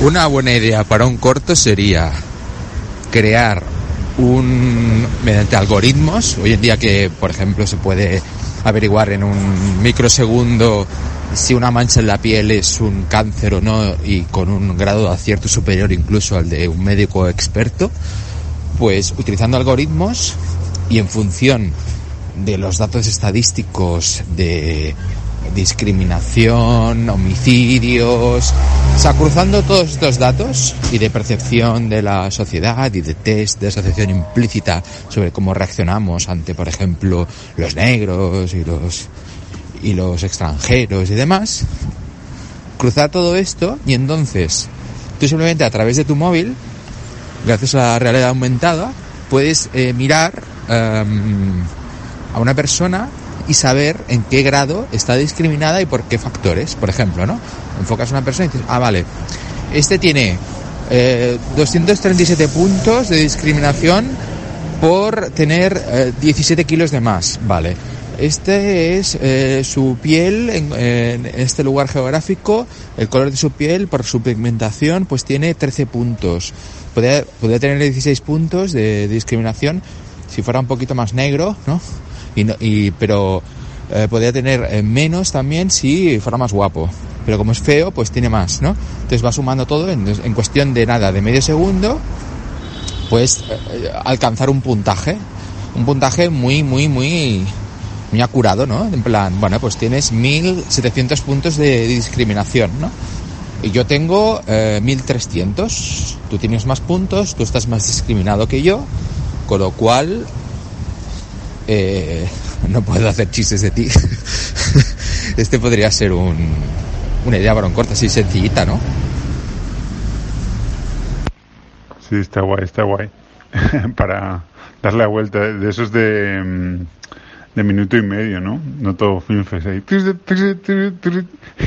Una buena idea para un corto sería crear un mediante algoritmos. Hoy en día que, por ejemplo, se puede averiguar en un microsegundo si una mancha en la piel es un cáncer o no y con un grado de acierto superior incluso al de un médico experto, pues utilizando algoritmos y en función de los datos estadísticos de discriminación, homicidios, o sea, cruzando todos estos datos y de percepción de la sociedad y de test de asociación implícita sobre cómo reaccionamos ante, por ejemplo, los negros y los y los extranjeros y demás, cruzar todo esto y entonces tú simplemente a través de tu móvil, gracias a la realidad aumentada, puedes eh, mirar um, a una persona y saber en qué grado está discriminada y por qué factores, por ejemplo, ¿no? Enfocas a una persona y dices, ah, vale, este tiene eh, 237 puntos de discriminación por tener eh, 17 kilos de más, vale. Este es eh, su piel en, este lugar geográfico, el color de su piel por su pigmentación, pues tiene 13 puntos. Podría, podría tener 16 puntos de, discriminación si fuera un poquito más negro, ¿no? Y, no, pero eh, podría tener eh, menos también si fuera más guapo. Pero como es feo, pues tiene más, ¿no? Entonces va sumando todo en, en cuestión de nada, de medio segundo, pues eh, alcanzar un puntaje. Un puntaje muy, muy, muy muy acurado, ¿no? En plan, bueno, pues tienes 1700 puntos de discriminación, ¿no? Y yo tengo eh, 1300, tú tienes más puntos, tú estás más discriminado que yo, con lo cual eh, no puedo hacer chistes de ti. este podría ser un, una idea para un corto así sencillita, ¿no? Sí, está guay, está guay. para darle la vuelta de esos de de minuto y medio, ¿no? No todo filmfest ahí.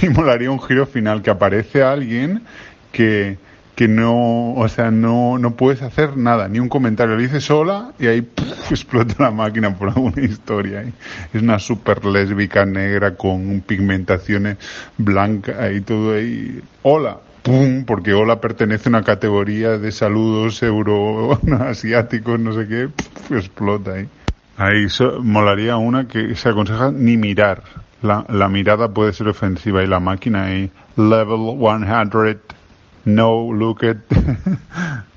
Y molaría un giro final que aparece alguien que, que no, o sea, no, no puedes hacer nada, ni un comentario. Le dices hola y ahí puf, explota la máquina por alguna historia. ¿eh? Es una super lésbica negra con pigmentaciones blancas y todo ahí. Hola, ¡pum! Porque hola pertenece a una categoría de saludos euroasiáticos, no sé qué, explota ahí. Ahí so, molaría una que se aconseja ni mirar. La, la, mirada puede ser ofensiva y la máquina ahí, level 100, no look it.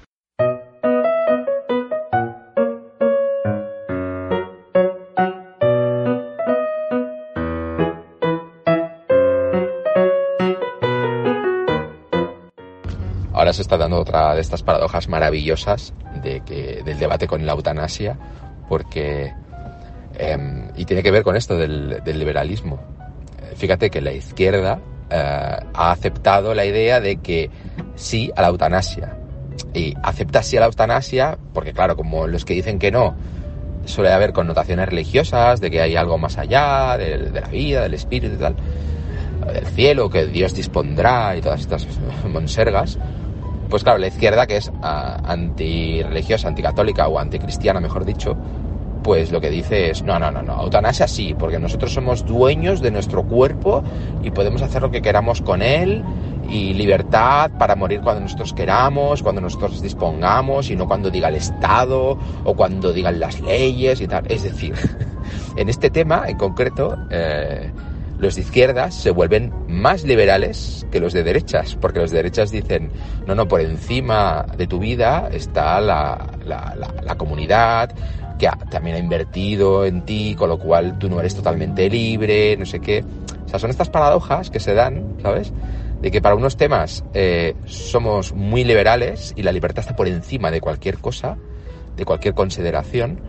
Ahora se está dando otra de estas paradojas maravillosas de que, del debate con la eutanasia porque... Eh, y tiene que ver con esto del, del liberalismo. Fíjate que la izquierda eh, ha aceptado la idea de que sí a la eutanasia. Y acepta sí a la eutanasia porque, claro, como los que dicen que no, suele haber connotaciones religiosas, de que hay algo más allá, de, de la vida, del espíritu y tal, del cielo, que Dios dispondrá y todas estas monsergas. Pues claro, la izquierda, que es uh, antirreligiosa, anticatólica o anticristiana, mejor dicho, pues lo que dice es, no, no, no, no, eutanasia sí, porque nosotros somos dueños de nuestro cuerpo y podemos hacer lo que queramos con él y libertad para morir cuando nosotros queramos, cuando nosotros dispongamos y no cuando diga el Estado o cuando digan las leyes y tal. Es decir, en este tema en concreto, eh, los de izquierdas se vuelven más liberales que los de derechas, porque los de derechas dicen, no, no, por encima de tu vida está la, la, la, la comunidad, que ha, también ha invertido en ti, con lo cual tú no eres totalmente libre, no sé qué. O sea, son estas paradojas que se dan, ¿sabes? De que para unos temas eh, somos muy liberales y la libertad está por encima de cualquier cosa, de cualquier consideración,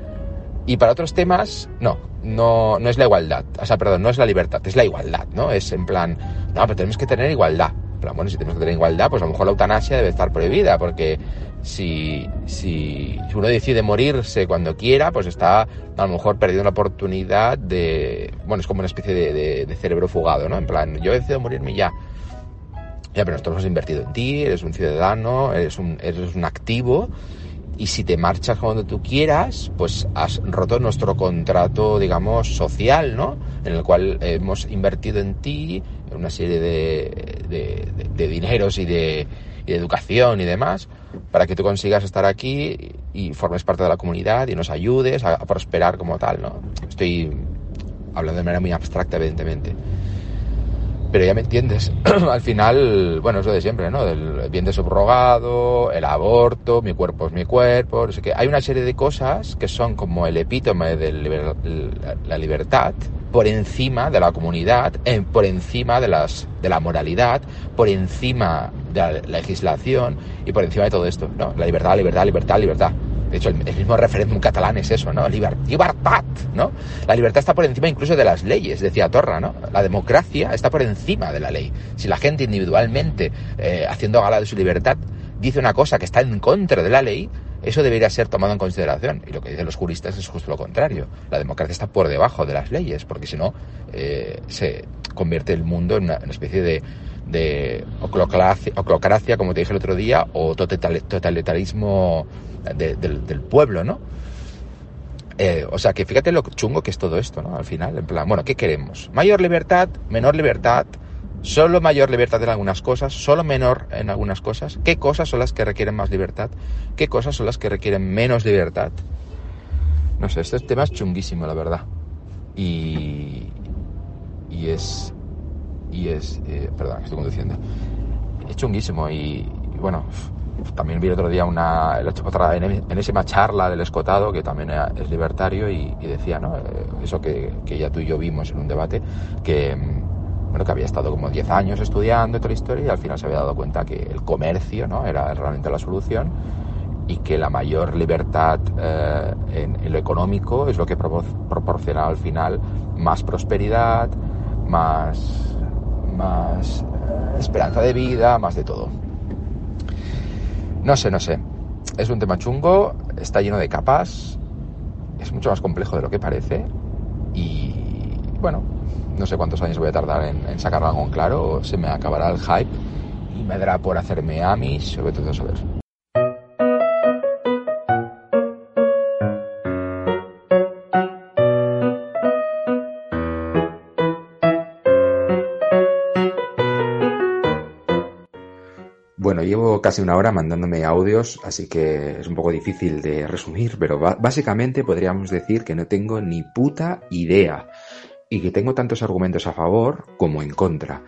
y para otros temas, no, no, no es la igualdad. O sea, perdón, no es la libertad, es la igualdad, ¿no? Es en plan, no, pero tenemos que tener igualdad. Pero bueno, si tenemos que tener igualdad, pues a lo mejor la eutanasia debe estar prohibida, porque si, si, uno decide morirse cuando quiera, pues está a lo mejor perdiendo la oportunidad de, bueno, es como una especie de, de, cerebro fugado, ¿no? En plan, yo decido morirme ya. Ya, pero nosotros hemos invertido en ti, eres un ciudadano, eres un, eres un activo, y si te marchas cuando tú quieras, pues has roto nuestro contrato, digamos, social, ¿no? En el cual hemos invertido en ti una serie de, de, de dineros y de, y de educación y demás, para que tú consigas estar aquí y formes parte de la comunidad y nos ayudes a, prosperar como tal, ¿no? Estoy hablando de manera muy abstracta, evidentemente. Pero ya me entiendes. Al final, bueno, es lo de siempre, ¿no? Del bien de subrogado, el aborto, mi cuerpo es mi cuerpo, no sé qué. Hay una serie de cosas que son como el epítome de la libertad, por encima de la comunidad, por encima de, las, de la moralidad, por encima de la legislación y por encima de todo esto, ¿no? La libertad, libertad, libertad, libertad. De hecho, el, mismo referéndum catalán es eso, ¿no? libertad, ¿no? La libertad está por encima incluso de las leyes, decía Torra, ¿no? La democracia está por encima de la ley. Si la gente individualmente, eh, haciendo gala de su libertad, dice una cosa que está en contra de la ley, eso debería ser tomado en consideración. Y lo que dicen los juristas es justo lo contrario. La democracia está por debajo de las leyes, porque si no, eh, se convierte el mundo en una especie de de oclocracia, como te dije el otro día, o totalitarismo del, pueblo, ¿no? Eh, o sea, que fíjate lo chungo que es todo esto, ¿no? Al final, en plan, bueno, ¿qué queremos? Mayor libertad, menor libertad, solo mayor libertad en algunas cosas, solo menor en algunas cosas. ¿Qué cosas son las que requieren más libertad? ¿Qué cosas son las que requieren menos libertad? No sé, este tema es chunguísimo, la verdad. Y, y es, y es, eh, perdón, estoy conduciendo, es chunguísimo y, bueno, también vi el otro día una otra enésima charla del escotado que también es libertario y, decía, ¿no? Eh, eso que, que, ya tú y yo vimos en un debate, que, mm, bueno, que había estado como 10 años estudiando toda la historia y al final se había dado cuenta que el comercio, ¿no? Era realmente la solución y que la mayor libertad eh, en, en, lo económico es lo que proporciona al final más prosperidad, más más eh, esperanza de vida, más de todo. No sé, no sé. Es un tema chungo, está lleno de capas, es mucho más complejo de lo que parece y bueno, no sé cuántos años voy a tardar en, en sacarlo algo en claro, se me acabará el hype y me dará por hacerme amis, sobre todo saber. Casi una hora mandándome audios, así que es un poco difícil de resumir, pero básicamente podríamos decir que no tengo ni puta idea y que tengo tantos argumentos a favor como en contra.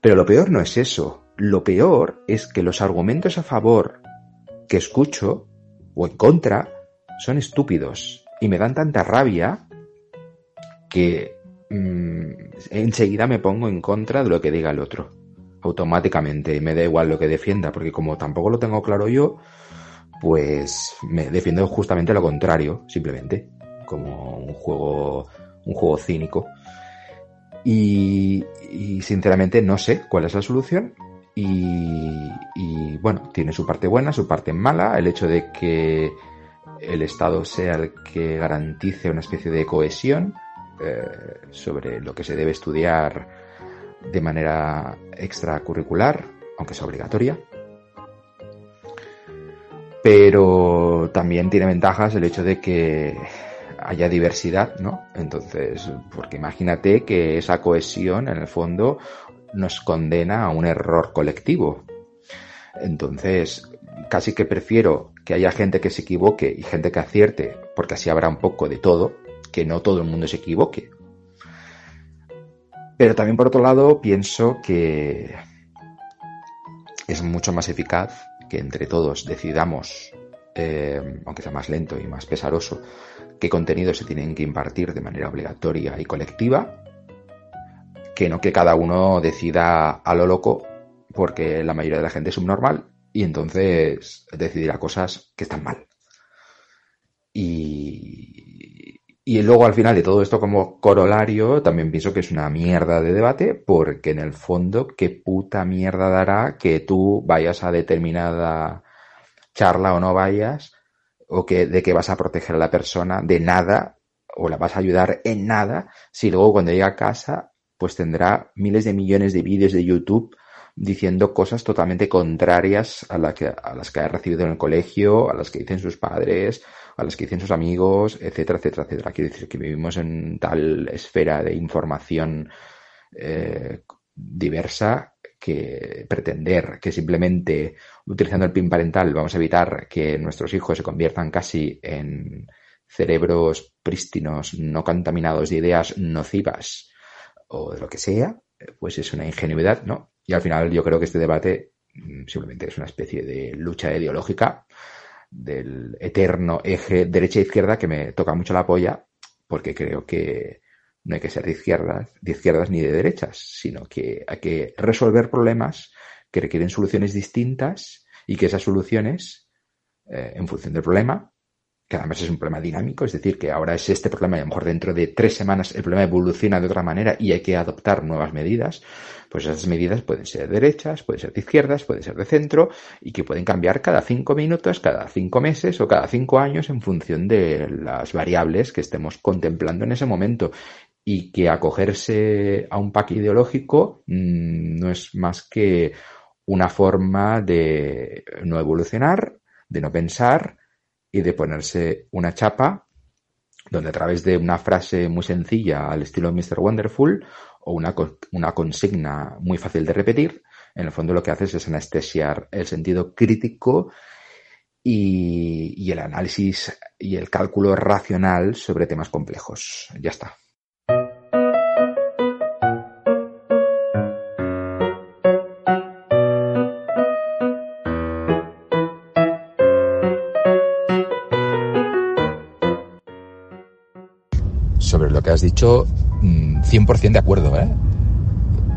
Pero lo peor no es eso, lo peor es que los argumentos a favor que escucho o en contra son estúpidos y me dan tanta rabia que mm, enseguida me pongo en contra de lo que diga el otro automáticamente. Me da igual lo que defienda, porque como tampoco lo tengo claro yo, pues me defiendo justamente lo contrario, simplemente, como un juego, un juego cínico. Y, sinceramente no sé cuál es la solución. Y, y, bueno, tiene su parte buena, su parte mala, el hecho de que el Estado sea el que garantice una especie de cohesión eh, sobre lo que se debe estudiar de manera extracurricular, aunque sea obligatoria. Pero también tiene ventajas el hecho de que haya diversidad, ¿no? Entonces, porque imagínate que esa cohesión, en el fondo, nos condena a un error colectivo. Entonces, casi que prefiero que haya gente que se equivoque y gente que acierte, porque así habrá un poco de todo, que no todo el mundo se equivoque. Pero también por otro lado pienso que es mucho más eficaz que entre todos decidamos, eh, aunque sea más lento y más pesaroso, qué contenidos se tienen que impartir de manera obligatoria y colectiva, que no que cada uno decida a lo loco, porque la mayoría de la gente es subnormal y entonces decidirá cosas que están mal. Y, Y luego al final de todo esto como corolario, también pienso que es una mierda de debate, porque en el fondo, ¿qué puta mierda dará que tú vayas a determinada charla o no vayas, o que de que vas a proteger a la persona de nada, o la vas a ayudar en nada, si luego cuando llegue a casa, pues tendrá miles de millones de vídeos de YouTube diciendo cosas totalmente contrarias a, que, a las que ha recibido en el colegio, a las que dicen sus padres, a las que dicen sus amigos, etcétera, etcétera, etcétera. Quiero decir que vivimos en tal esfera de información eh, diversa que pretender que simplemente utilizando el PIN parental vamos a evitar que nuestros hijos se conviertan casi en cerebros prístinos, no contaminados de ideas nocivas o de lo que sea, pues es una ingenuidad, ¿no? Y al final yo creo que este debate mm, simplemente es una especie de lucha ideológica del eterno eje derecha-izquierda que me toca mucho la polla porque creo que no hay que ser de izquierdas, de izquierdas ni de derechas, sino que hay que resolver problemas que requieren soluciones distintas y que esas soluciones, eh, en función del problema, que además es un problema dinámico, es decir, que ahora es este problema y a lo mejor dentro de tres semanas el problema evoluciona de otra manera y hay que adoptar nuevas medidas, pues esas medidas pueden ser derechas, pueden ser de izquierdas, pueden ser de centro y que pueden cambiar cada cinco minutos, cada cinco meses o cada cinco años en función de las variables que estemos contemplando en ese momento. Y que acogerse a un pack ideológico mmm, no es más que una forma de no evolucionar, de no pensar, y de ponerse una chapa donde a través de una frase muy sencilla al estilo Mr. Wonderful o una, una consigna muy fácil de repetir, en el fondo lo que haces es anestesiar el sentido crítico y, y el análisis y el cálculo racional sobre temas complejos. Ya está. Has dicho, 100% mm, de acuerdo, ¿eh?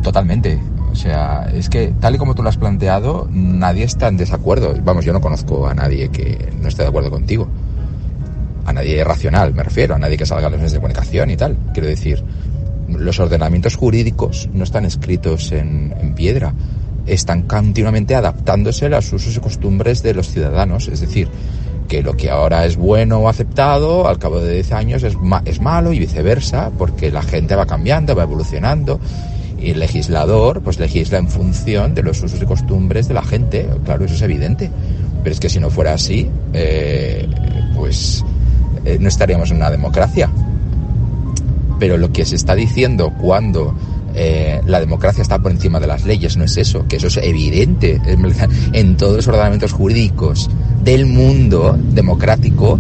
Totalmente. O sea, es que tal y como tú lo has planteado, nadie está en desacuerdo. Vamos, yo no conozco a nadie que no esté de acuerdo contigo. A nadie racional, me refiero, a nadie que salga a los medios de comunicación y tal. Quiero decir, los ordenamientos jurídicos no están escritos en, en piedra, están continuamente adaptándose a los usos y costumbres de los ciudadanos. Es decir, que lo que ahora es bueno o aceptado, al cabo de 10 años es, ma es malo y viceversa, porque la gente va cambiando, va evolucionando y el legislador pues legisla en función de los usos y costumbres de la gente, claro, eso es evidente. Pero es que si no fuera así, eh, pues eh, no estaríamos en una democracia. Pero lo que se está diciendo cuando eh, la democracia está por encima de las leyes, no es eso, que eso es evidente en todos los ordenamientos jurídicos del mundo democrático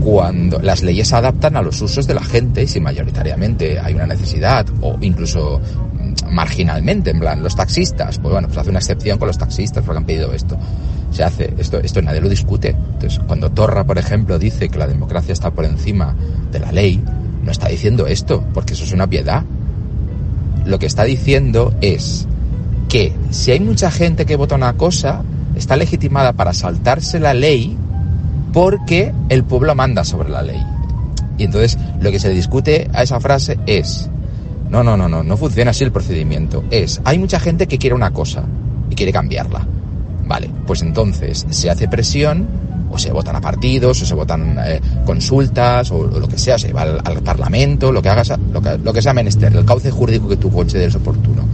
cuando las leyes se adaptan a los usos de la gente y si mayoritariamente hay una necesidad o incluso mm, marginalmente, en plan, los taxistas, pues bueno, pues hace una excepción con los taxistas porque han pedido esto. Se hace, esto, esto nadie lo discute. Entonces, cuando Torra, por ejemplo, dice que la democracia está por encima de la ley, no está diciendo esto, porque eso es una piedad lo que está diciendo es que si hay mucha gente que vota una cosa, está legitimada para saltarse la ley porque el pueblo manda sobre la ley. Y entonces lo que se discute a esa frase es, no, no, no, no, no funciona así el procedimiento. Es, hay mucha gente que quiere una cosa y quiere cambiarla. Vale, pues entonces se hace presión o se votan a partidos, o se votan eh, consultas, o, lo que sea, se va al, Parlamento, lo que hagas, lo que, lo que sea menester, el cauce jurídico que tú consideres oportuno.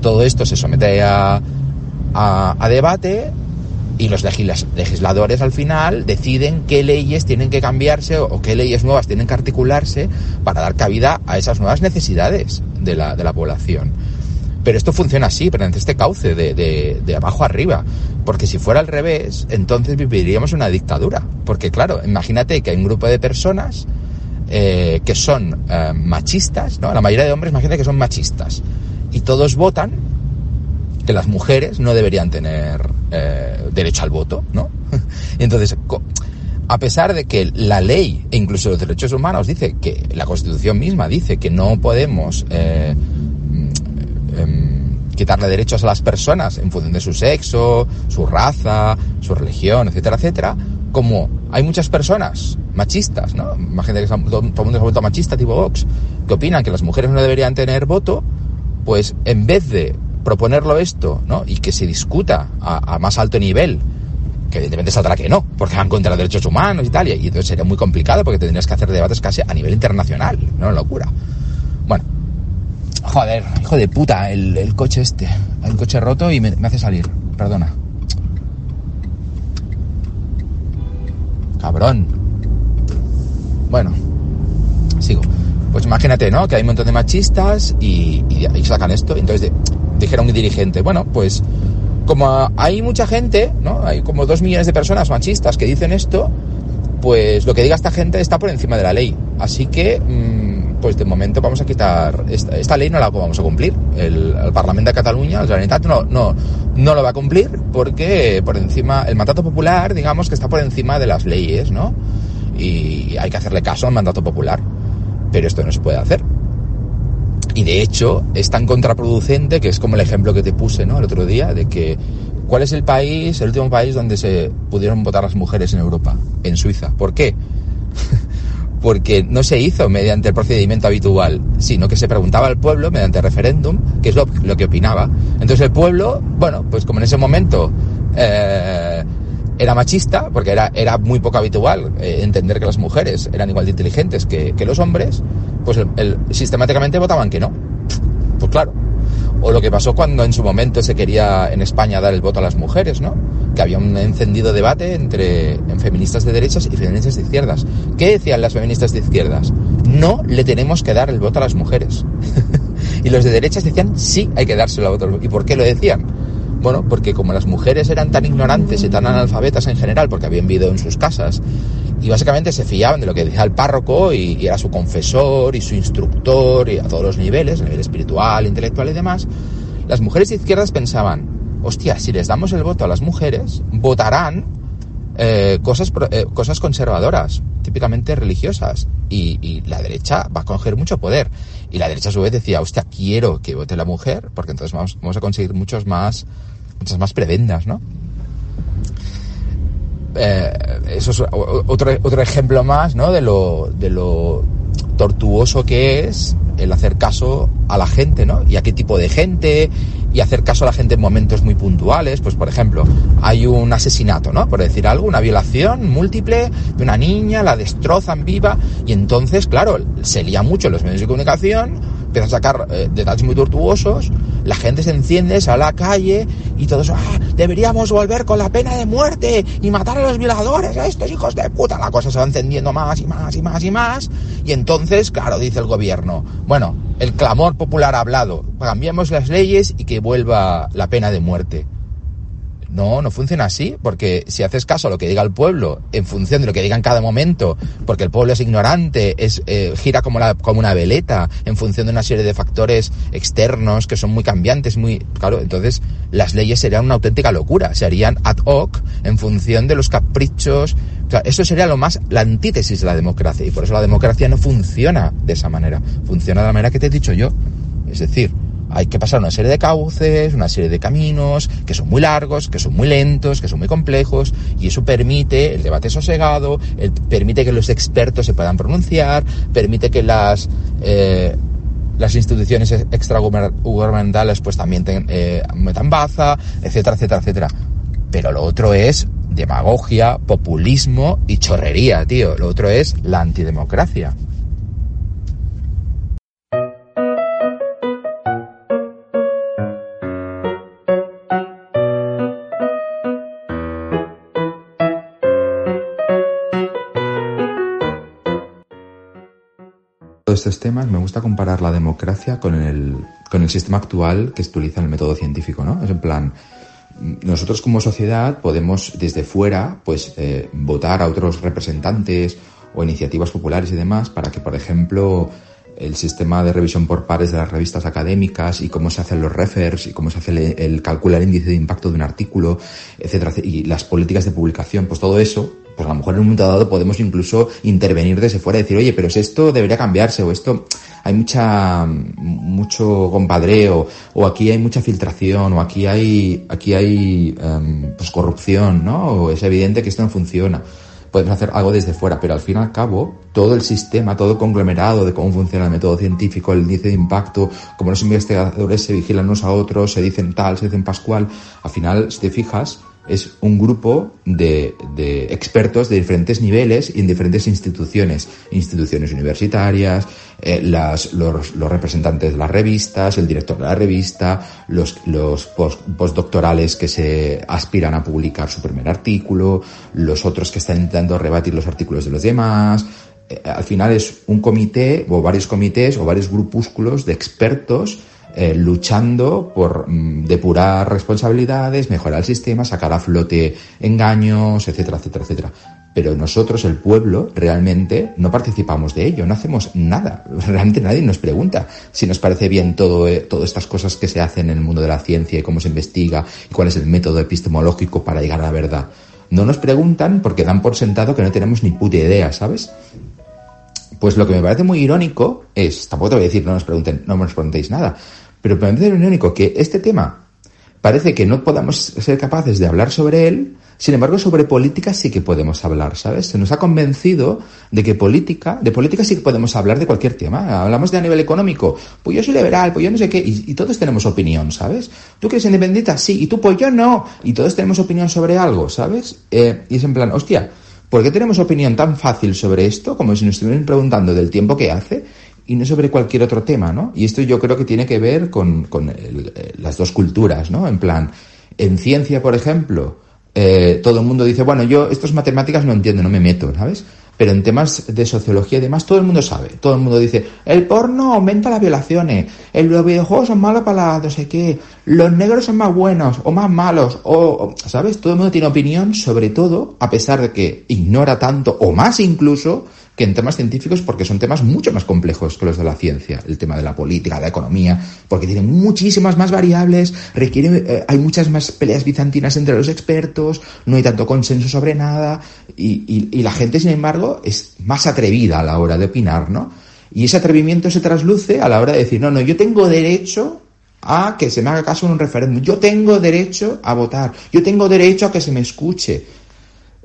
Todo esto se somete a, a, debate y los legisladores al final deciden qué leyes tienen que cambiarse o qué leyes nuevas tienen que articularse para dar cabida a esas nuevas necesidades de la, de la población. Pero esto funciona así, en este cauce, de, de, de, abajo arriba. Porque si fuera al revés, entonces viviríamos una dictadura. Porque claro, imagínate que hay un grupo de personas eh, que son eh, machistas, ¿no? La mayoría de hombres, imagínate que son machistas. Y todos votan que las mujeres no deberían tener eh, derecho al voto, ¿no? y entonces, a pesar de que la ley e incluso los derechos humanos dice que la Constitución misma dice que no podemos eh, Em, quitarle derechos a las personas en función de su sexo, su raza, su religión, etcétera, etcétera, como hay muchas personas machistas, ¿no? Imagínate que todo, todo el mundo se ha vuelto machista, tipo Vox, que opinan que las mujeres no deberían tener voto, pues en vez de proponerlo esto, ¿no? Y que se discuta a, más alto nivel, que evidentemente saldrá que no, porque van contra los derechos humanos y tal, y, entonces sería muy complicado porque tendrías que hacer debates casi a nivel internacional, ¿no? Locura. Bueno, joder, hijo de puta, el, coche este, el coche roto y me, hace salir, perdona. Cabrón. Bueno, sigo. Pues imagínate, ¿no? Que hay un montón de machistas y sacan esto. Entonces de, dijera un dirigente, bueno, pues como hay mucha gente, ¿no? Hay como dos millones de personas machistas que dicen esto, pues lo que diga esta gente está por encima de la ley. Así que, mmm, pues de momento vamos a quitar, esta, esta, ley no la vamos a cumplir. El, el Parlamento de Cataluña, el Generalitat, no, no, no lo va a cumplir porque por encima, el mandato popular, digamos que está por encima de las leyes, ¿no? Y hay que hacerle caso al mandato popular. Pero esto no se puede hacer. Y de hecho es tan contraproducente que es como el ejemplo que te puse ¿no? el otro día de que ¿cuál es el país, el último país donde se pudieron votar las mujeres en Europa? En Suiza. ¿Por qué? Porque no se hizo mediante el procedimiento habitual, sino que se preguntaba al pueblo mediante referéndum qué es lo, lo que opinaba. Entonces el pueblo, bueno, pues como en ese momento eh, era machista, porque era, era muy poco habitual eh, entender que las mujeres eran igual de inteligentes que, que los hombres, pues el, sistemáticamente votaban que no. Pues claro. O lo que pasó cuando en su momento se quería en España dar el voto a las mujeres, ¿no? Que había un encendido debate entre en feministas de derechas y feministas de izquierdas. ¿Qué decían las feministas de izquierdas? No le tenemos que dar el voto a las mujeres. y los de derechas decían sí, hay que dárselo a voto. ¿Y por qué lo decían? Bueno, porque como las mujeres eran tan ignorantes y tan analfabetas en general, porque habían vivido en sus casas, y básicamente se fiaban de lo que decía el párroco y, era su confesor y su instructor y a todos los niveles, a nivel espiritual, intelectual y demás, las mujeres de izquierdas pensaban, hostia, si les damos el voto a las mujeres, votarán eh, cosas, eh, cosas conservadoras, típicamente religiosas, y, la derecha va a coger mucho poder. Y la derecha a su vez decía, hostia, quiero que vote la mujer, porque entonces vamos, vamos a conseguir muchos más, muchas más prebendas, ¿no? Eh, eso es otro, otro ejemplo más ¿no? de, lo, de lo tortuoso que es el hacer caso a la gente, ¿no? Y a qué tipo de gente, y hacer caso a la gente en momentos muy puntuales. Pues, por ejemplo, hay un asesinato, ¿no? Por decir algo, una violación múltiple de una niña, la destrozan viva, y entonces, claro, se lía mucho los medios de comunicación, empieza a sacar eh, detalles muy tortuosos, la gente se enciende, sale a la calle y todos, ah, deberíamos volver con la pena de muerte y matar a los violadores, a estos hijos de puta. La cosa se va encendiendo más y más y más y más. Y entonces, claro, dice el gobierno, bueno, el clamor popular ha hablado, cambiamos las leyes y que vuelva la pena de muerte. No, no funciona así, porque si haces caso a lo que diga el pueblo, en función de lo que diga en cada momento, porque el pueblo es ignorante, es, eh, gira como, la, como una veleta, en función de una serie de factores externos que son muy cambiantes, muy, claro, entonces las leyes serían una auténtica locura, se harían ad hoc en función de los caprichos, o sea, eso sería lo más, la antítesis de la democracia, y por eso la democracia no funciona de esa manera, funciona de la manera que te he dicho yo, es decir, hay que pasar una serie de cauces, una serie de caminos que son muy largos, que son muy lentos, que son muy complejos y eso permite el debate sosegado, el, permite que los expertos se puedan pronunciar, permite que las eh, las instituciones extragubernamentales pues también ten, eh, metan baza, etcétera, etcétera, etcétera. Pero lo otro es demagogia, populismo y chorrería, tío. Lo otro es la antidemocracia. Estos temas me gusta comparar la democracia con el, con el sistema actual que utiliza el método científico, ¿no? Es en plan, nosotros como sociedad podemos desde fuera, pues, eh, votar a otros representantes o iniciativas populares y demás para que, por ejemplo, el sistema de revisión por pares de las revistas académicas y cómo se hacen los refers y cómo se hace el, el calcular el índice de impacto de un artículo, etcétera, y las políticas de publicación, pues todo eso pues a lo mejor en un momento dado podemos incluso intervenir desde fuera y decir, oye, pero si esto debería cambiarse o esto hay mucha mucho compadreo o aquí hay mucha filtración o aquí hay aquí hay um, pues corrupción, ¿no? O es evidente que esto no funciona. podemos hacer algo desde fuera, pero al fin y al cabo, todo el sistema, todo el conglomerado de cómo funciona el método científico, el índice de impacto, cómo los investigadores se vigilan unos a otros, se dicen tal, se dicen pascual, al final, si te fijas, es un grupo de, de, expertos de diferentes niveles y en diferentes instituciones, instituciones universitarias, eh, las, los, representantes de las revistas, el director de la revista, los, los post, postdoctorales que se aspiran a publicar su primer artículo, los otros que están intentando rebatir los artículos de los demás. Eh, al final es un comité o varios comités o varios grupúsculos de expertos eh, luchando por mm, depurar responsabilidades, mejorar el sistema, sacar a flote engaños, etcétera, etcétera, etcétera. Pero nosotros, el pueblo, realmente no participamos de ello, no hacemos nada. Realmente nadie nos pregunta si nos parece bien todo, eh, todas estas cosas que se hacen en el mundo de la ciencia y cómo se investiga y cuál es el método epistemológico para llegar a la verdad. No nos preguntan porque dan por sentado que no tenemos ni puta idea, ¿sabes? Pues lo que me parece muy irónico es, tampoco te voy a decir no nos pregunten, no nos preguntéis nada, pero me parece irónico que este tema parece que no podamos ser capaces de hablar sobre él, sin embargo sobre política sí que podemos hablar, ¿sabes? Se nos ha convencido de que política, de política sí que podemos hablar de cualquier tema. Hablamos de a nivel económico, pues yo soy liberal, pues yo no sé qué, y, todos tenemos opinión, ¿sabes? ¿Tú quieres independiente? Sí, y tú pues yo no, y todos tenemos opinión sobre algo, ¿sabes? Eh, y es en plan, hostia, ¿Por qué tenemos opinión tan fácil sobre esto, como si nos estuvieran preguntando del tiempo que hace, y no sobre cualquier otro tema, ¿no? Y esto yo creo que tiene que ver con, con el, eh, las dos culturas, ¿no? En plan, en ciencia, por ejemplo, eh, todo el mundo dice, bueno, yo estas matemáticas no entiendo, no me meto, ¿sabes? Pero en temas de sociología y demás, todo el mundo sabe. Todo el mundo dice, el porno aumenta las violaciones, el, los videojuegos son malos para la no sé qué, los negros son más buenos o más malos, o, ¿sabes? Todo el mundo tiene opinión sobre todo, a pesar de que ignora tanto, o más incluso, que en temas científicos porque son temas mucho más complejos que los de la ciencia, el tema de la política, la economía, porque tienen muchísimas más variables, requiere, eh, hay muchas más peleas bizantinas entre los expertos, no hay tanto consenso sobre nada, y, y, y la gente, sin embargo, es más atrevida a la hora de opinar, ¿no? Y ese atrevimiento se trasluce a la hora de decir, no, no, yo tengo derecho a que se me haga caso en un referéndum, yo tengo derecho a votar, yo tengo derecho a que se me escuche.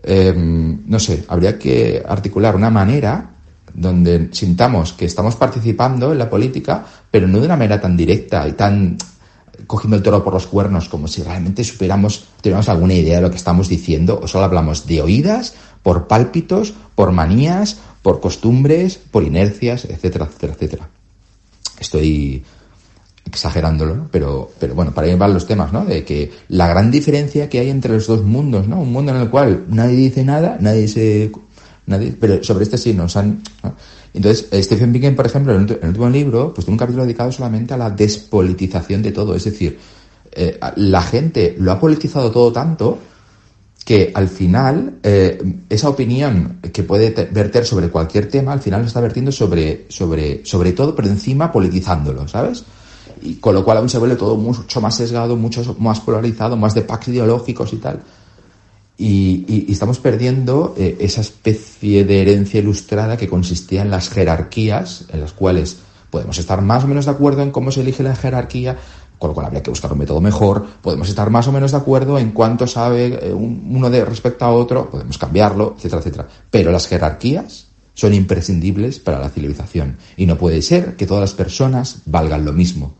Eh, no sé, habría que articular una manera donde sintamos que estamos participando en la política, pero no de una manera tan directa y tan cogiendo el toro por los cuernos, como si realmente supiéramos, tuviéramos alguna idea de lo que estamos diciendo, o solo hablamos de oídas, por pálpitos, por manías, por costumbres, por inercias, etcétera, etcétera, etcétera. Estoy exagerándolo, ¿no? Pero, pero bueno, para ahí van los temas, ¿no? De que la gran diferencia que hay entre los dos mundos, ¿no? Un mundo en el cual nadie dice nada, nadie se... Nadie, pero sobre este sí nos han... Entonces, Stephen Pinker, por ejemplo, en el último libro, pues tiene un capítulo dedicado solamente a la despolitización de todo. Es decir, eh, la gente lo ha politizado todo tanto que al final eh, esa opinión que puede verter sobre cualquier tema, al final lo está vertiendo sobre, sobre, sobre todo, pero encima politizándolo, ¿sabes? Y con lo cual aún se vuelve todo mucho más sesgado, mucho más polarizado, más de packs ideológicos y tal. Y, estamos perdiendo eh, esa especie de herencia ilustrada que consistía en las jerarquías, en las cuales podemos estar más o menos de acuerdo en cómo se elige la jerarquía, con lo cual habría que buscar un método mejor, podemos estar más o menos de acuerdo en cuánto sabe eh, uno de respecto a otro, podemos cambiarlo, etcétera, etcétera. Pero las jerarquías son imprescindibles para la civilización y no puede ser que todas las personas valgan lo mismo.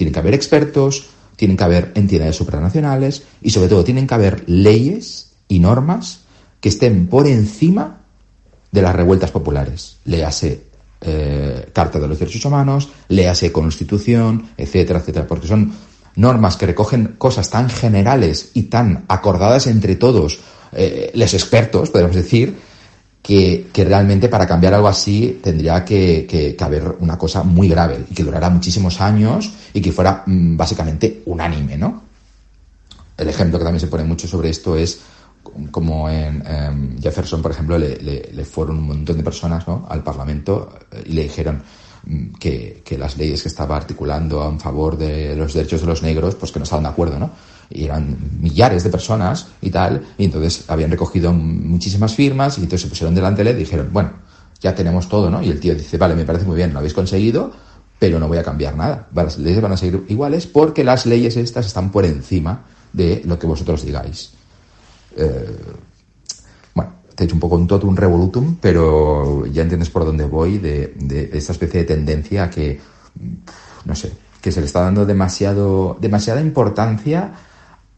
Tienen que haber expertos, tienen que haber entidades supranacionales y sobre todo tienen que haber leyes y normas que estén por encima de las revueltas populares. Léase eh, Carta de los Derechos Humanos, léase Constitución, etcétera, etcétera, porque son normas que recogen cosas tan generales y tan acordadas entre todos, eh, los expertos, podemos decir, que, que, realmente para cambiar algo así tendría que, que, haber una cosa muy grave y que durara muchísimos años y que fuera mmm, básicamente unánime, ¿no? El ejemplo que también se pone mucho sobre esto es como en eh, Jefferson, por ejemplo, le, le, fueron un montón de personas ¿no? al Parlamento y le dijeron mm, que, que, las leyes que estaba articulando en favor de los derechos de los negros, pues que no estaban de acuerdo, ¿no? Y eran millares de personas y tal, y entonces habían recogido muchísimas firmas y entonces se pusieron delante de él y dijeron, bueno, ya tenemos todo, ¿no? Y el tío dice, vale, me parece muy bien, lo habéis conseguido, pero no voy a cambiar nada. Las leyes van a seguir iguales porque las leyes estas están por encima de lo que vosotros digáis. Eh, bueno, te he hecho un poco un totum revolutum, pero ya entiendes por dónde voy de, de esta especie de tendencia que, no sé, que se le está dando demasiado, demasiada importancia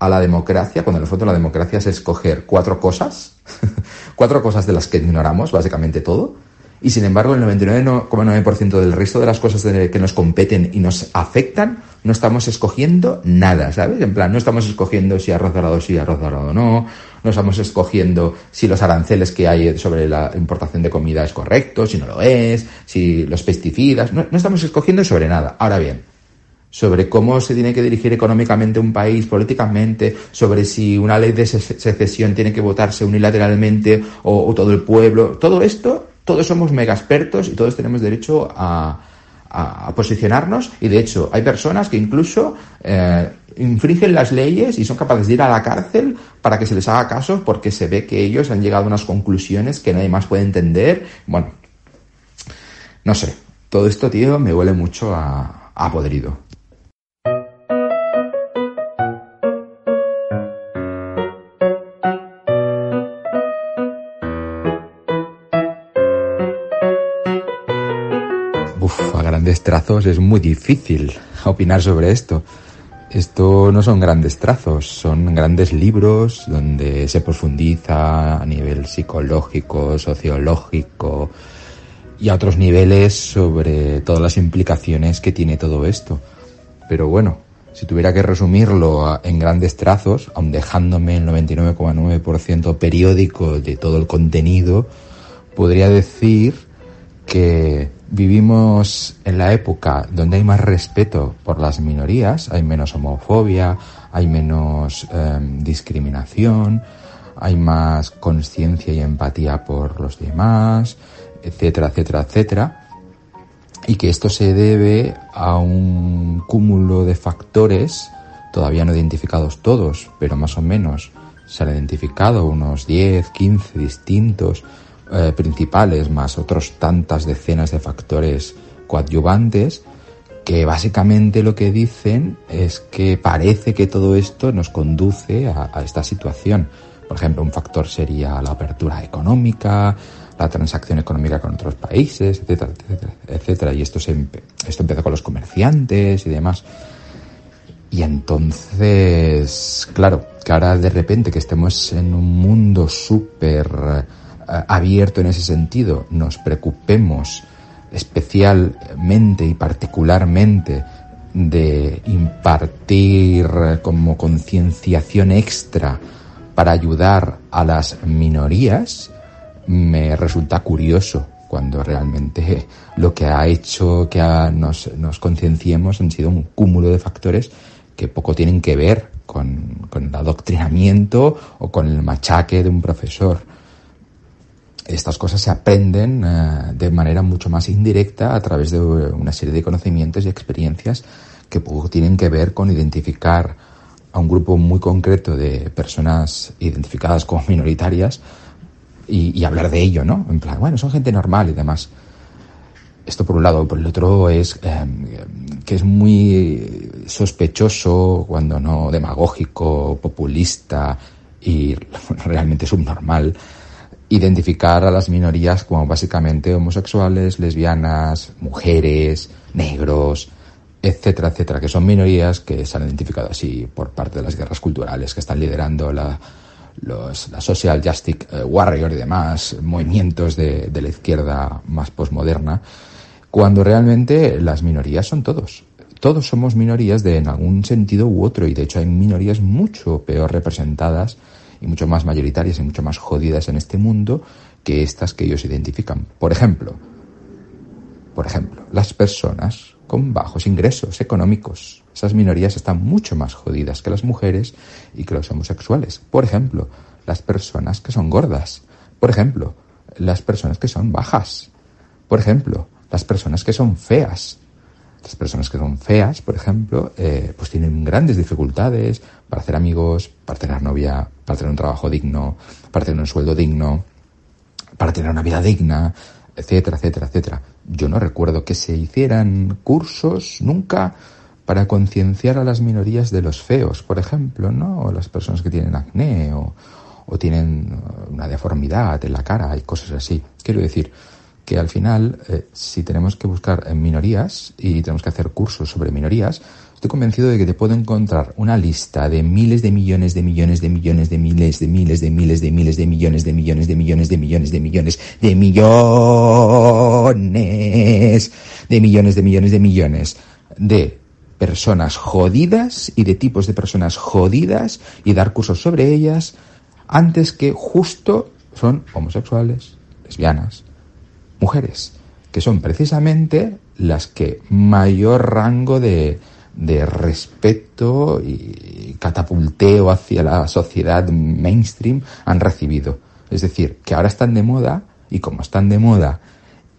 a la democracia, cuando en el fondo la democracia es escoger cuatro cosas, cuatro cosas de las que ignoramos, básicamente todo, y sin embargo el 99,9% del resto de las cosas que nos competen y nos afectan, no estamos escogiendo nada, ¿sabes? En plan, no estamos escogiendo si arroz dorado sí, arroz dorado no, no estamos escogiendo si los aranceles que hay sobre la importación de comida es correcto, si no lo es, si los pesticidas, no, no estamos escogiendo sobre nada. Ahora bien, sobre cómo se tiene que dirigir económicamente un país, políticamente, sobre si una ley de secesión tiene que votarse unilateralmente o, todo el pueblo. Todo esto, todos somos mega expertos y todos tenemos derecho a, posicionarnos y de hecho hay personas que incluso eh, infringen las leyes y son capaces de ir a la cárcel para que se les haga caso porque se ve que ellos han llegado a unas conclusiones que nadie más puede entender. Bueno, no sé, todo esto, tío, me huele mucho a, a podrido. Trazos es muy difícil opinar sobre esto. Esto no son grandes trazos, son grandes libros donde se profundiza a nivel psicológico, sociológico y a otros niveles sobre todas las implicaciones que tiene todo esto. Pero bueno, si tuviera que resumirlo en grandes trazos, aun dejándome el 99,9% periódico de todo el contenido, podría decir que vivimos en la época donde hay más respeto por las minorías, hay menos homofobia, hay menos em, discriminación, hay más conciencia y empatía por los demás, etcétera, etcétera, etcétera. Y que esto se debe a un cúmulo de factores, todavía no identificados todos, pero más o menos se han identificado unos 10, 15 distintos eh, principales más otros tantas decenas de factores coadyuvantes que básicamente lo que dicen es que parece que todo esto nos conduce a, esta situación. Por ejemplo, un factor sería la apertura económica, la transacción económica con otros países, etcétera, etcétera, etcétera. Y esto, se, esto empieza con los comerciantes y demás. Y entonces, claro, que ahora de repente que estemos en un mundo súper abierto en ese sentido, nos preocupemos especialmente y particularmente de impartir como concienciación extra para ayudar a las minorías, me resulta curioso cuando realmente lo que ha hecho que nos, concienciemos han sido un cúmulo de factores que poco tienen que ver con el adoctrinamiento o con el machaque de un profesor estas cosas se aprenden eh, de manera mucho más indirecta a través de una serie de conocimientos y experiencias que tienen que ver con identificar a un grupo muy concreto de personas identificadas como minoritarias y, hablar de ello, ¿no? En plan, bueno, son gente normal y demás. Esto por un lado. Por el otro es em, que es muy sospechoso, cuando no demagógico, populista y realmente subnormal identificar a las minorías como básicamente homosexuales, lesbianas, mujeres, negros, etcétera, etcétera, que son minorías que se han identificado así por parte de las guerras culturales que están liderando la, Social Justice eh, Warrior y demás movimientos de, de la izquierda más posmoderna, cuando realmente las minorías son todos. Todos somos minorías de en algún sentido u otro y de hecho hay minorías mucho peor representadas y mucho más mayoritarias y mucho más jodidas en este mundo que estas que ellos identifican. Por ejemplo, por ejemplo, las personas con bajos ingresos económicos. Esas minorías están mucho más jodidas que las mujeres y que los homosexuales. Por ejemplo, las personas que son gordas. Por ejemplo, las personas que son bajas. Por ejemplo, las personas que son feas. Las personas que son feas, por ejemplo, eh, pues tienen grandes dificultades para hacer amigos, para tener novia, para tener un trabajo digno, para tener un sueldo digno, para tener una vida digna, etcétera, etcétera, etcétera. Yo no recuerdo que se hicieran cursos nunca para concienciar a las minorías de los feos, por ejemplo, ¿no? O las personas que tienen acné o, o tienen una deformidad en la cara y cosas así. Quiero decir que al final, eh, si tenemos que buscar en minorías y tenemos que hacer cursos sobre minorías, estoy convencido de que te puedo encontrar una lista de miles de millones de millones de millones de miles de miles de miles de miles de millones de millones de millones de millones de millones de millones de millones de millones de millones de personas jodidas y de tipos de personas jodidas y dar cursos sobre ellas antes que justo son homosexuales, lesbianas, mujeres, que son precisamente las que mayor rango de, de respeto y catapulteo hacia la sociedad mainstream han recibido. Es decir, que ahora están de moda y como están de moda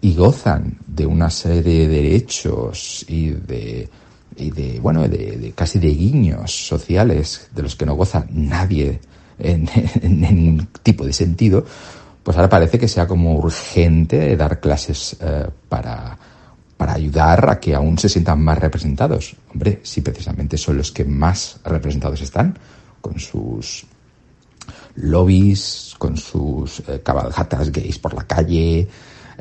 y gozan de una serie de derechos y de y de, bueno, de, casi de guiños sociales de los que no goza nadie en, ningún tipo de sentido, pues ahora parece que sea como urgente dar clases eh, para, para ayudar a que aún se sientan más representados. Hombre, si precisamente son los que más representados están, con sus lobbies, con sus eh, cabalgatas gays por la calle,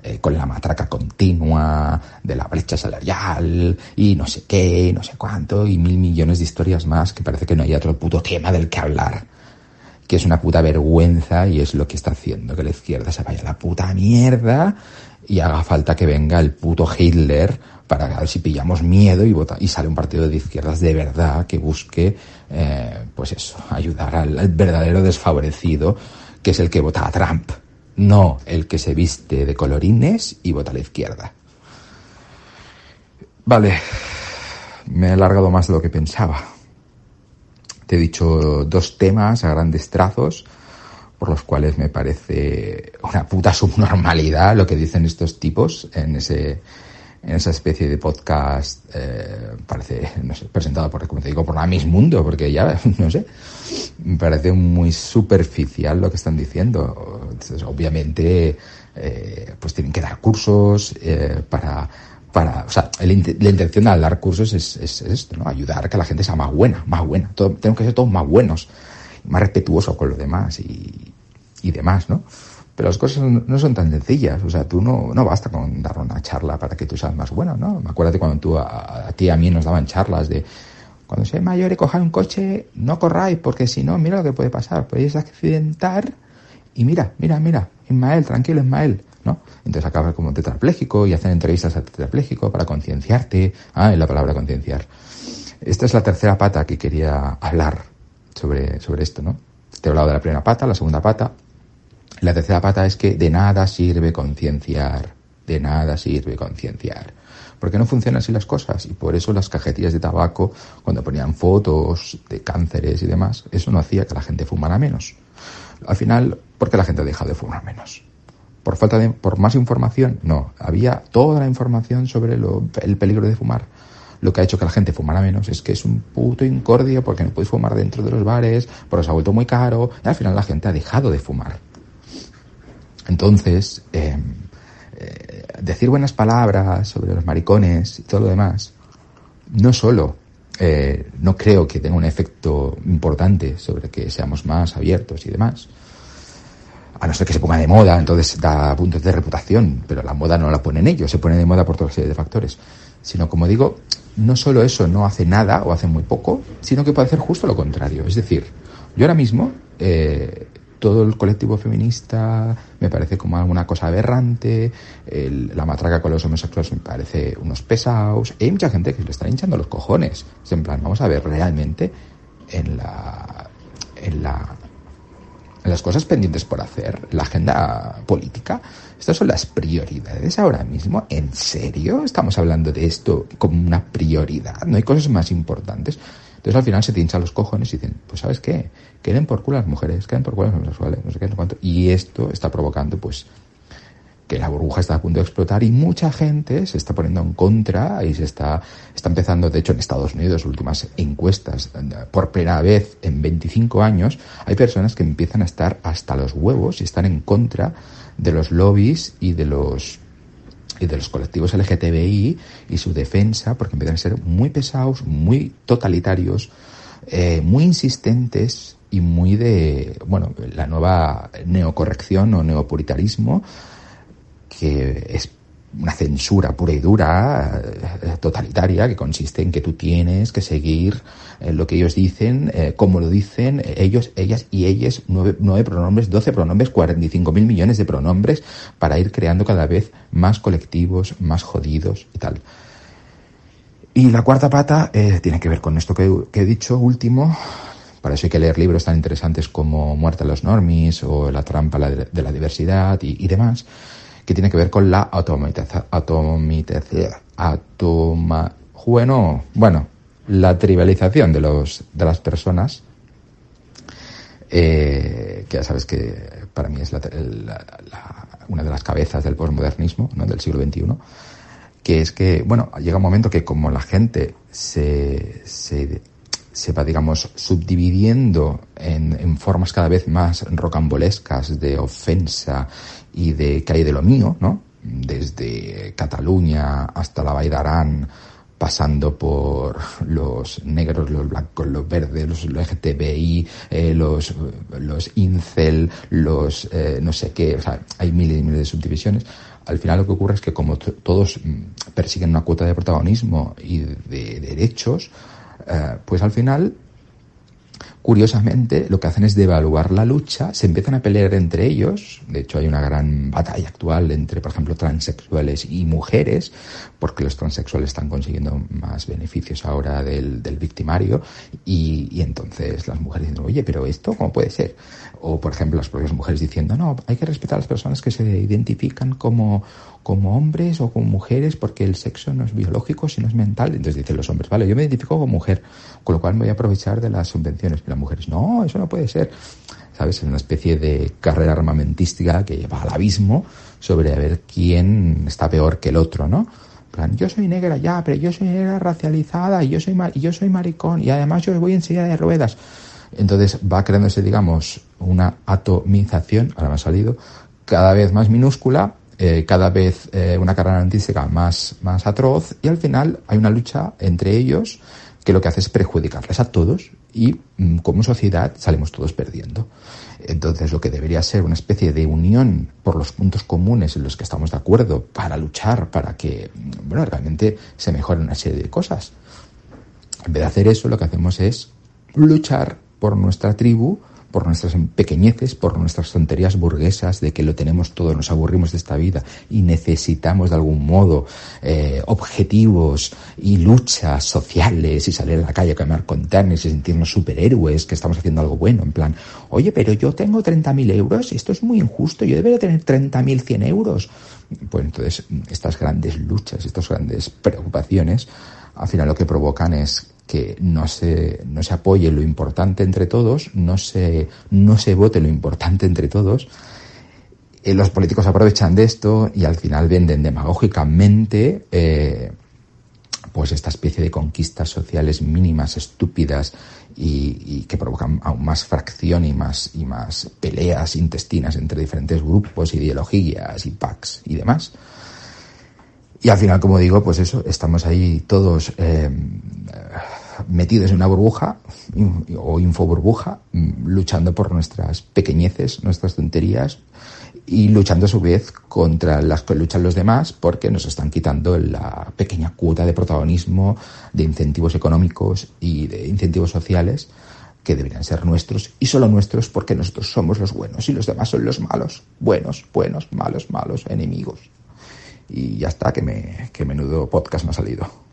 eh, con la matraca continua de la brecha salarial y no sé qué, no sé cuánto, y mil millones de historias más que parece que no hay otro puto tema del que hablar. Que es una puta vergüenza y es lo que está haciendo que la izquierda se vaya a la puta mierda y haga falta que venga el puto Hitler para ver si pillamos miedo y, vota, y sale un partido de izquierdas de verdad que busque, eh, pues eso, ayudar al verdadero desfavorecido, que es el que vota a Trump no el que se viste de colorines y vota a la izquierda. Vale, me he alargado más de lo que pensaba. Te he dicho dos temas a grandes trazos por los cuales me parece una puta subnormalidad lo que dicen estos tipos en ese en esa especie de podcast, eh, parece, no sé, presentado por, como te digo, por la Miss Mundo, porque ya, no sé, me parece muy superficial lo que están diciendo. Obviamente, eh, pues tienen que dar cursos eh, para, para, o sea, la intención al dar cursos es, es, esto, ¿no? Ayudar a que la gente sea más buena, más buena. Todo, tenemos que ser todos más buenos, más respetuosos con los demás y, demás, ¿no? Pero las cosas no son tan sencillas. O sea, tú no, no basta con dar una charla para que tú seas más bueno, ¿no? Me acuerdo cuando tú a, ti y a mí nos daban charlas de cuando seáis mayor y cojáis un coche, no corráis, porque si no, mira lo que puede pasar. Podéis accidentar y mira, mira, mira, Ismael, tranquilo, Ismael, ¿no? Entonces acabas como tetrapléjico y hacen entrevistas al tetrapléjico para concienciarte. Ah, en la palabra concienciar. Esta es la tercera pata que quería hablar sobre, sobre esto, ¿no? Te he hablado de la primera pata, la segunda pata, la tercera pata es que de nada sirve concienciar, de nada sirve concienciar. Porque no funcionan así las cosas y por eso las cajetillas de tabaco, cuando ponían fotos de cánceres y demás, eso no hacía que la gente fumara menos. Al final, porque la gente ha dejado de fumar menos. Por falta de, por más información, no. Había toda la información sobre el peligro de fumar lo que ha hecho que la gente fumara menos es que es un puto incordio porque no puedes fumar dentro de los bares, porque se ha vuelto muy caro, y al final la gente ha dejado de fumar. Entonces, eh, eh, decir buenas palabras sobre los maricones y todo lo demás, no solo eh, no creo que tenga un efecto importante sobre que seamos más abiertos y demás, a no ser que se ponga de moda, entonces da puntos de reputación, pero la moda no la ponen ellos, se pone de moda por toda serie de factores. Sino, como digo, no solo eso no hace nada o hace muy poco, sino que puede hacer justo lo contrario. Es decir, yo ahora mismo eh, todo el colectivo feminista me parece como alguna cosa aberrante, la matraca con los homosexuales me parece unos pesados, hay mucha gente que le están hinchando los cojones. Es en plan, vamos a ver realmente en la, en la, las cosas pendientes por hacer, la agenda política, estas son las prioridades ahora mismo. ¿En serio estamos hablando de esto como una prioridad? ¿No hay cosas más importantes? Entonces al final se te hinchan los cojones y dicen, pues ¿sabes qué? Queden por culo las mujeres, queden por culo los homosexuales, no sé qué, no cuánto. Y esto está provocando, pues, que la burbuja está a punto de explotar y mucha gente se está poniendo en contra y se está, está empezando, de hecho en Estados Unidos, últimas encuestas, por primera vez en 25 años, hay personas que empiezan a estar hasta los huevos y están en contra de los lobbies y de los y de los colectivos LGTBI y su defensa, porque empiezan a ser muy pesados, muy totalitarios, eh, muy insistentes y muy de, bueno, la nueva neocorrección o neopuritarismo, que es una censura pura y dura, eh, totalitaria, que consiste en que tú tienes que seguir eh, lo que ellos dicen, eh, como lo dicen ellos, ellas y ellas, nueve, pronombres, doce pronombres, cuarenta y cinco mil millones de pronombres para ir creando cada vez más colectivos, más jodidos y tal. Y la cuarta pata tiene que ver con esto que, he dicho último. Para eso hay que leer libros tan interesantes como Muerte a los Normis o La trampa de la diversidad y demás que tiene que ver con la automatización, automa, bueno, bueno, la tribalización de los de las personas, eh, que ya sabes que para mí es una de las cabezas del posmodernismo, ¿no? del siglo XXI, que es que, bueno, llega un momento que como la gente se, se, se va, digamos, subdividiendo en, en formas cada vez más rocambolescas de ofensa y de que hay de lo mío, ¿no? Desde Cataluña hasta la Arán, pasando por los negros, los blancos, los verdes, los LGTBI, eh, los, los incel, los eh, no sé qué, o sea, hay miles y miles de subdivisiones. Al final lo que ocurre es que como todos mm, persiguen una cuota de protagonismo y de derechos, eh, pues al final curiosamente lo que hacen es devaluar la lucha, se empiezan a pelear entre ellos, de hecho hay una gran batalla actual entre, por ejemplo, transexuales y mujeres, porque los transexuales están consiguiendo más beneficios ahora del, victimario, y, y, entonces las mujeres dicen, oye, pero esto, ¿cómo puede ser? O, por ejemplo, las propias mujeres diciendo, no, hay que respetar a las personas que se identifican como como hombres o como mujeres porque el sexo no es biológico, sino es mental. Entonces dicen los hombres, vale, yo me identifico como mujer, con lo cual me voy a aprovechar de las subvenciones. Y las mujeres, no, eso no puede ser. ¿Sabes? Es una especie de carrera armamentística que lleva al abismo sobre a ver quién está peor que el otro, ¿no? plan, yo soy negra ya, pero yo soy negra racializada y yo soy, y yo soy maricón y además yo voy en silla de ruedas. Entonces va creándose, digamos, una atomización, ahora me ha salido, cada vez más minúscula eh, cada vez eh, una carrera artística más, más atroz y al final hay una lucha entre ellos que lo que hace es perjudicarles a todos y mm, como sociedad salimos todos perdiendo. Entonces lo que debería ser una especie de unión por los puntos comunes en los que estamos de acuerdo para luchar, para que mm, realmente se mejoren una serie de cosas. En vez de hacer eso, lo que hacemos es luchar por nuestra tribu, por nuestras pequeñeces, por nuestras tonterías burguesas de que lo tenemos todo, nos aburrimos de esta vida y necesitamos de algún modo eh, objetivos y luchas sociales y salir a la calle a caminar con tenis y sentirnos superhéroes, que estamos haciendo algo bueno, en plan, oye, pero yo tengo 30.000 euros, esto es muy injusto, yo debería tener 30.100 euros. Pues entonces, estas grandes luchas, estas grandes preocupaciones, al final lo que provocan es que no se, no se apoye lo importante entre todos, no se, no se vote lo importante entre todos. Eh, los políticos aprovechan de esto y al final venden demagógicamente eh, pues esta especie de conquistas sociales mínimas, estúpidas y, que provocan aún más fracción y más, y más peleas intestinas entre diferentes grupos, ideologías y packs y demás. Y al final, como digo, pues eso, estamos ahí todos eh, metidos en una burbuja o infoburbuja, mm, luchando por nuestras pequeñeces, nuestras tonterías y luchando a su vez contra las que luchan los demás porque nos están quitando la pequeña cuota de protagonismo, de incentivos económicos y de incentivos sociales que deberían ser nuestros y solo nuestros porque nosotros somos los buenos y los demás son los malos. Buenos, buenos, malos, malos, enemigos. Y ya está, que, me, que menudo podcast me ha salido.